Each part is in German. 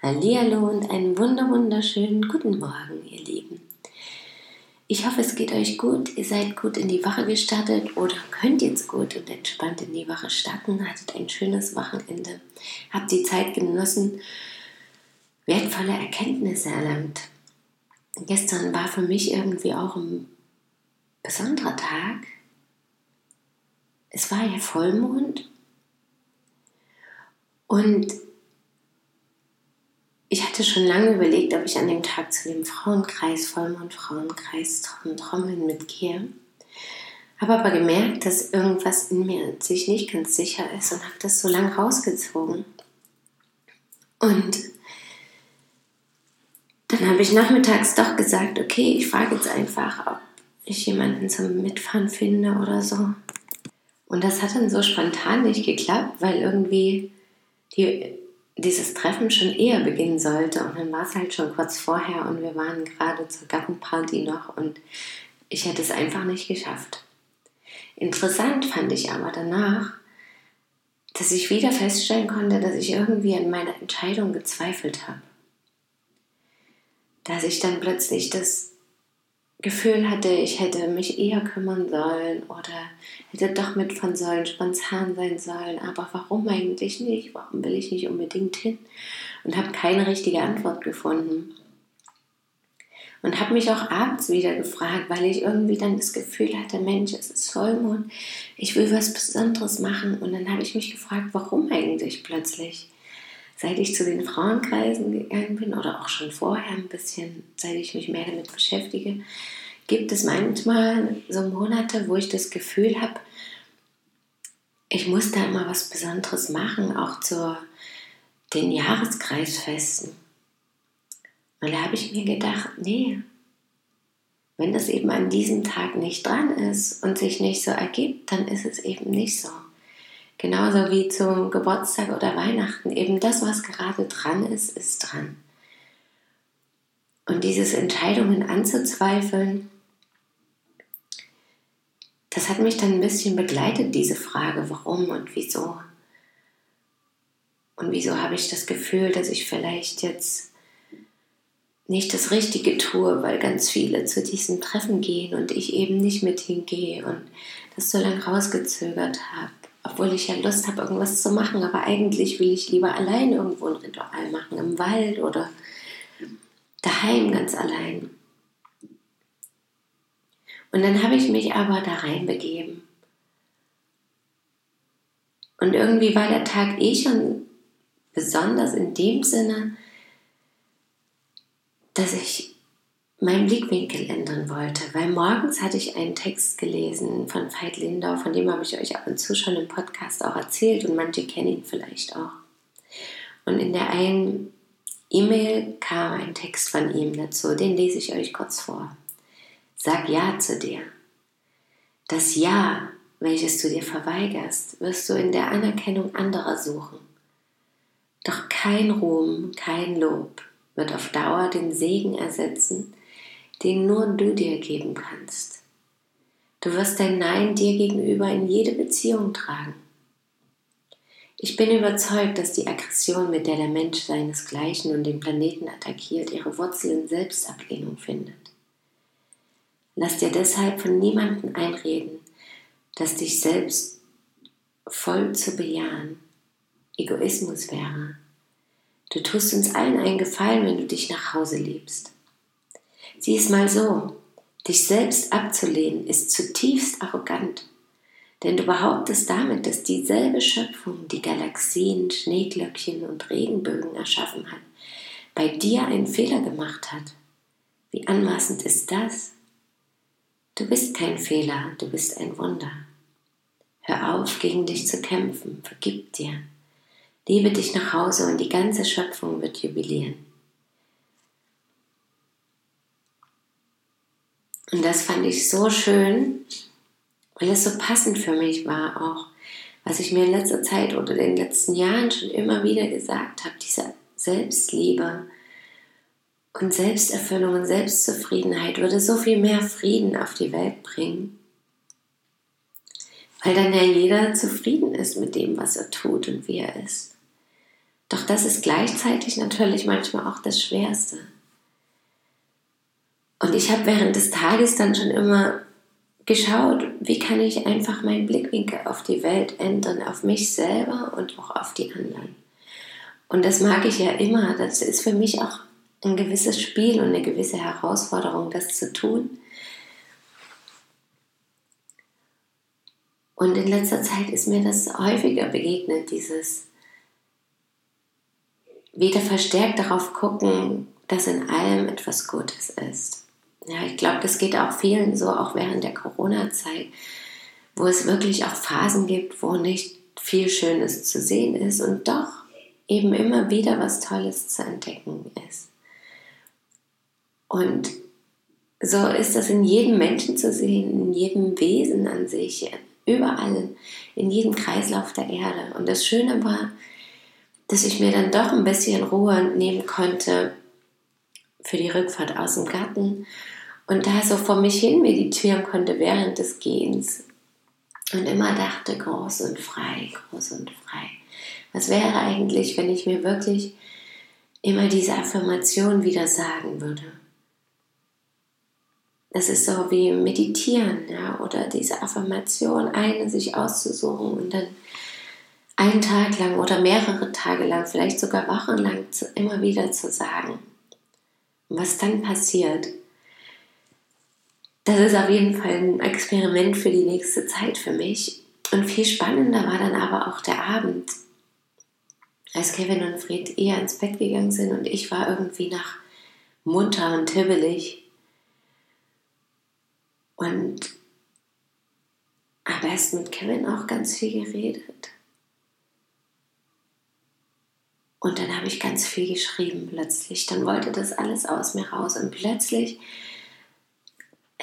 Hallihallo und einen wunder wunderschönen guten Morgen, ihr Lieben. Ich hoffe, es geht euch gut. Ihr seid gut in die Woche gestartet oder könnt jetzt gut und entspannt in die Woche starten. Hattet ein schönes Wochenende. Habt die Zeit genossen, wertvolle Erkenntnisse erlangt. Gestern war für mich irgendwie auch ein besonderer Tag. Es war ja Vollmond und ich hatte schon lange überlegt, ob ich an dem Tag zu dem Frauenkreis, Vollmond Frauenkreis Trommeln mitgehe. Habe aber gemerkt, dass irgendwas in mir sich nicht ganz sicher ist und habe das so lange rausgezogen. Und dann habe ich nachmittags doch gesagt, okay, ich frage jetzt einfach, ob ich jemanden zum Mitfahren finde oder so. Und das hat dann so spontan nicht geklappt, weil irgendwie die dieses Treffen schon eher beginnen sollte. Und dann war es halt schon kurz vorher und wir waren gerade zur Gartenparty noch und ich hätte es einfach nicht geschafft. Interessant fand ich aber danach, dass ich wieder feststellen konnte, dass ich irgendwie an meiner Entscheidung gezweifelt habe. Dass ich dann plötzlich das Gefühl hatte, ich hätte mich eher kümmern sollen oder hätte doch mitfahren sollen, spontan sein sollen. Aber warum eigentlich nicht? Warum will ich nicht unbedingt hin? Und habe keine richtige Antwort gefunden. Und habe mich auch abends wieder gefragt, weil ich irgendwie dann das Gefühl hatte, Mensch, es ist Vollmond, ich will was Besonderes machen. Und dann habe ich mich gefragt, warum eigentlich plötzlich? Seit ich zu den Frauenkreisen gegangen bin oder auch schon vorher ein bisschen, seit ich mich mehr damit beschäftige, gibt es manchmal so Monate, wo ich das Gefühl habe, ich muss da immer was Besonderes machen, auch zu den Jahreskreisfesten. Und da habe ich mir gedacht, nee, wenn das eben an diesem Tag nicht dran ist und sich nicht so ergibt, dann ist es eben nicht so. Genauso wie zum Geburtstag oder Weihnachten. Eben das, was gerade dran ist, ist dran. Und dieses Entscheidungen anzuzweifeln, das hat mich dann ein bisschen begleitet, diese Frage, warum und wieso. Und wieso habe ich das Gefühl, dass ich vielleicht jetzt nicht das Richtige tue, weil ganz viele zu diesem Treffen gehen und ich eben nicht mit hingehe und das so lange rausgezögert habe obwohl ich ja Lust habe, irgendwas zu machen, aber eigentlich will ich lieber allein irgendwo ein Ritual machen, im Wald oder daheim ganz allein. Und dann habe ich mich aber da reinbegeben. Und irgendwie war der Tag eh schon besonders in dem Sinne, dass ich meinen Blickwinkel ändern wollte, weil morgens hatte ich einen Text gelesen von Veit Lindau, von dem habe ich euch ab und zu schon im Podcast auch erzählt und manche kennen ihn vielleicht auch. Und in der einen E-Mail kam ein Text von ihm dazu, den lese ich euch kurz vor. Sag Ja zu dir. Das Ja, welches du dir verweigerst, wirst du in der Anerkennung anderer suchen. Doch kein Ruhm, kein Lob wird auf Dauer den Segen ersetzen, den nur du dir geben kannst. Du wirst dein Nein dir gegenüber in jede Beziehung tragen. Ich bin überzeugt, dass die Aggression, mit der der Mensch seinesgleichen und den Planeten attackiert, ihre Wurzel in Selbstablehnung findet. Lass dir deshalb von niemandem einreden, dass dich selbst voll zu bejahen Egoismus wäre. Du tust uns allen einen Gefallen, wenn du dich nach Hause liebst. Sieh es mal so, dich selbst abzulehnen ist zutiefst arrogant, denn du behauptest damit, dass dieselbe Schöpfung, die Galaxien, Schneeglöckchen und Regenbögen erschaffen hat, bei dir einen Fehler gemacht hat. Wie anmaßend ist das? Du bist kein Fehler, du bist ein Wunder. Hör auf, gegen dich zu kämpfen, vergib dir. Liebe dich nach Hause und die ganze Schöpfung wird jubilieren. Und das fand ich so schön, weil es so passend für mich war auch, was ich mir in letzter Zeit oder in den letzten Jahren schon immer wieder gesagt habe, diese Selbstliebe und Selbsterfüllung und Selbstzufriedenheit würde so viel mehr Frieden auf die Welt bringen, weil dann ja jeder zufrieden ist mit dem, was er tut und wie er ist. Doch das ist gleichzeitig natürlich manchmal auch das Schwerste. Und ich habe während des Tages dann schon immer geschaut, wie kann ich einfach meinen Blickwinkel auf die Welt ändern, auf mich selber und auch auf die anderen. Und das mag ich ja immer. Das ist für mich auch ein gewisses Spiel und eine gewisse Herausforderung, das zu tun. Und in letzter Zeit ist mir das häufiger begegnet, dieses wieder verstärkt darauf gucken, dass in allem etwas Gutes ist. Ja, ich glaube, das geht auch vielen so, auch während der Corona-Zeit, wo es wirklich auch Phasen gibt, wo nicht viel Schönes zu sehen ist und doch eben immer wieder was Tolles zu entdecken ist. Und so ist das in jedem Menschen zu sehen, in jedem Wesen an sich, überall, in jedem Kreislauf der Erde. Und das Schöne war, dass ich mir dann doch ein bisschen Ruhe nehmen konnte für die Rückfahrt aus dem Garten und da so vor mich hin meditieren konnte während des Gehens und immer dachte, groß und frei, groß und frei. Was wäre eigentlich, wenn ich mir wirklich immer diese Affirmation wieder sagen würde? Das ist so wie meditieren, ja, oder diese Affirmation, eine sich auszusuchen und dann einen Tag lang oder mehrere Tage lang, vielleicht sogar wochenlang immer wieder zu sagen. Und was dann passiert, das ist auf jeden Fall ein Experiment für die nächste Zeit für mich. Und viel spannender war dann aber auch der Abend, als Kevin und Fred eher ins Bett gegangen sind und ich war irgendwie nach munter und tibbelig. Und habe erst mit Kevin auch ganz viel geredet. Und dann habe ich ganz viel geschrieben plötzlich. Dann wollte das alles aus mir raus. Und plötzlich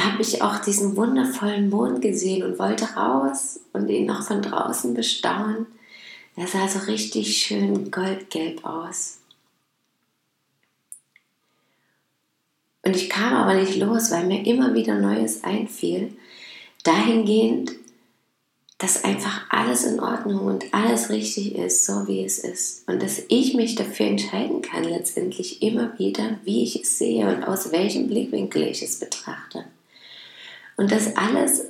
habe ich auch diesen wundervollen Mond gesehen und wollte raus und ihn noch von draußen bestaunen. Der sah so richtig schön goldgelb aus. Und ich kam aber nicht los, weil mir immer wieder Neues einfiel, dahingehend, dass einfach alles in Ordnung und alles richtig ist, so wie es ist. Und dass ich mich dafür entscheiden kann, letztendlich immer wieder, wie ich es sehe und aus welchem Blickwinkel ich es betrachte. Und das alles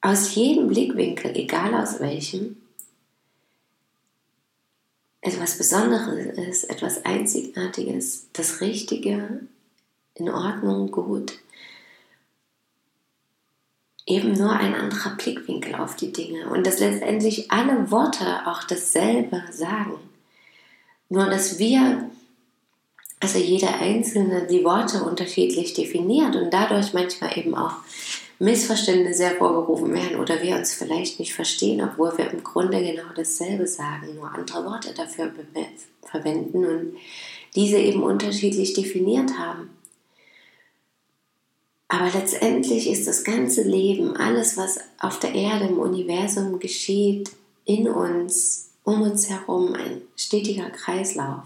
aus jedem Blickwinkel, egal aus welchem, etwas Besonderes ist, etwas Einzigartiges, das Richtige, in Ordnung, gut. Eben nur ein anderer Blickwinkel auf die Dinge und dass letztendlich alle Worte auch dasselbe sagen. Nur dass wir also jeder Einzelne die Worte unterschiedlich definiert und dadurch manchmal eben auch Missverständnisse hervorgerufen werden oder wir uns vielleicht nicht verstehen, obwohl wir im Grunde genau dasselbe sagen, nur andere Worte dafür verwenden und diese eben unterschiedlich definiert haben. Aber letztendlich ist das ganze Leben, alles, was auf der Erde, im Universum geschieht, in uns, um uns herum, ein stetiger Kreislauf.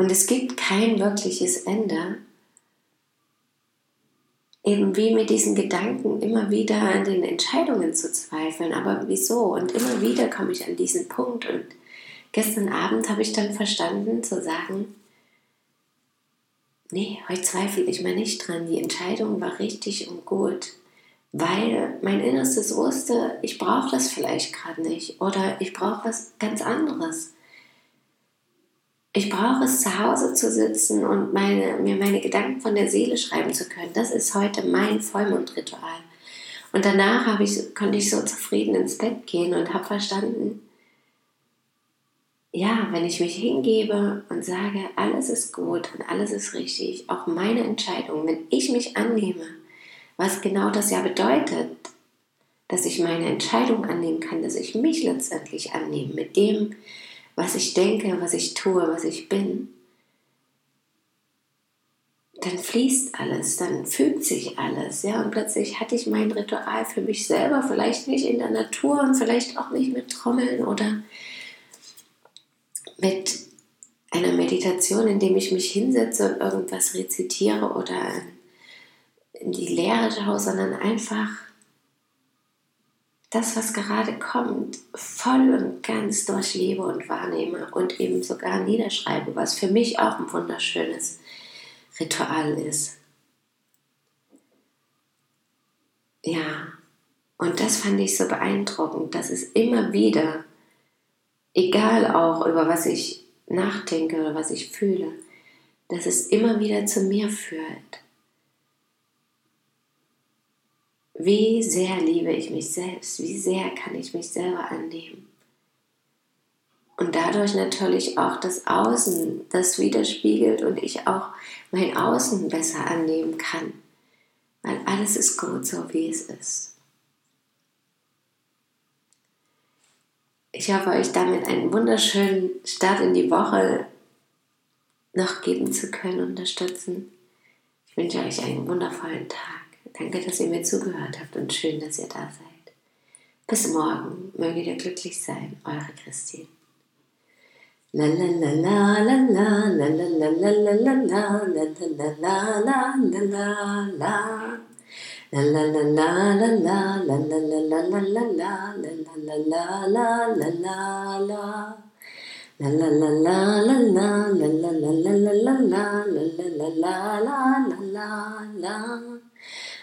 Und es gibt kein wirkliches Ende. Eben wie mit diesen Gedanken immer wieder an den Entscheidungen zu zweifeln. Aber wieso? Und immer wieder komme ich an diesen Punkt. Und gestern Abend habe ich dann verstanden zu sagen, nee, heute zweifle ich mal nicht dran. Die Entscheidung war richtig und gut. Weil mein Innerstes wusste, ich brauche das vielleicht gerade nicht. Oder ich brauche was ganz anderes. Ich brauche es zu Hause zu sitzen und meine, mir meine Gedanken von der Seele schreiben zu können. Das ist heute mein Vollmondritual. Und danach ich, konnte ich so zufrieden ins Bett gehen und habe verstanden, ja, wenn ich mich hingebe und sage, alles ist gut und alles ist richtig, auch meine Entscheidung, wenn ich mich annehme, was genau das ja bedeutet, dass ich meine Entscheidung annehmen kann, dass ich mich letztendlich annehme mit dem, was ich denke, was ich tue, was ich bin, dann fließt alles, dann fügt sich alles, ja, und plötzlich hatte ich mein Ritual für mich selber, vielleicht nicht in der Natur und vielleicht auch nicht mit Trommeln oder mit einer Meditation, in dem ich mich hinsetze und irgendwas rezitiere oder in die Leere schaue, sondern einfach das, was gerade kommt, voll und ganz durchlebe und wahrnehme und eben sogar niederschreibe, was für mich auch ein wunderschönes Ritual ist. Ja, und das fand ich so beeindruckend, dass es immer wieder, egal auch über was ich nachdenke oder was ich fühle, dass es immer wieder zu mir führt. Wie sehr liebe ich mich selbst? Wie sehr kann ich mich selber annehmen? Und dadurch natürlich auch das Außen das widerspiegelt und ich auch mein Außen besser annehmen kann. Weil alles ist gut, so wie es ist. Ich hoffe, euch damit einen wunderschönen Start in die Woche noch geben zu können, unterstützen. Ich wünsche euch einen wundervollen Tag. Danke, dass ihr mir zugehört habt und schön, dass ihr da seid. Bis morgen. Möge ihr glücklich sein. Eure Christine. La la la la la la la la la la la la la la la la La la la la la la la la la la la la la la la la la la la la La la la la la la la la la la la la la la la la la la la la La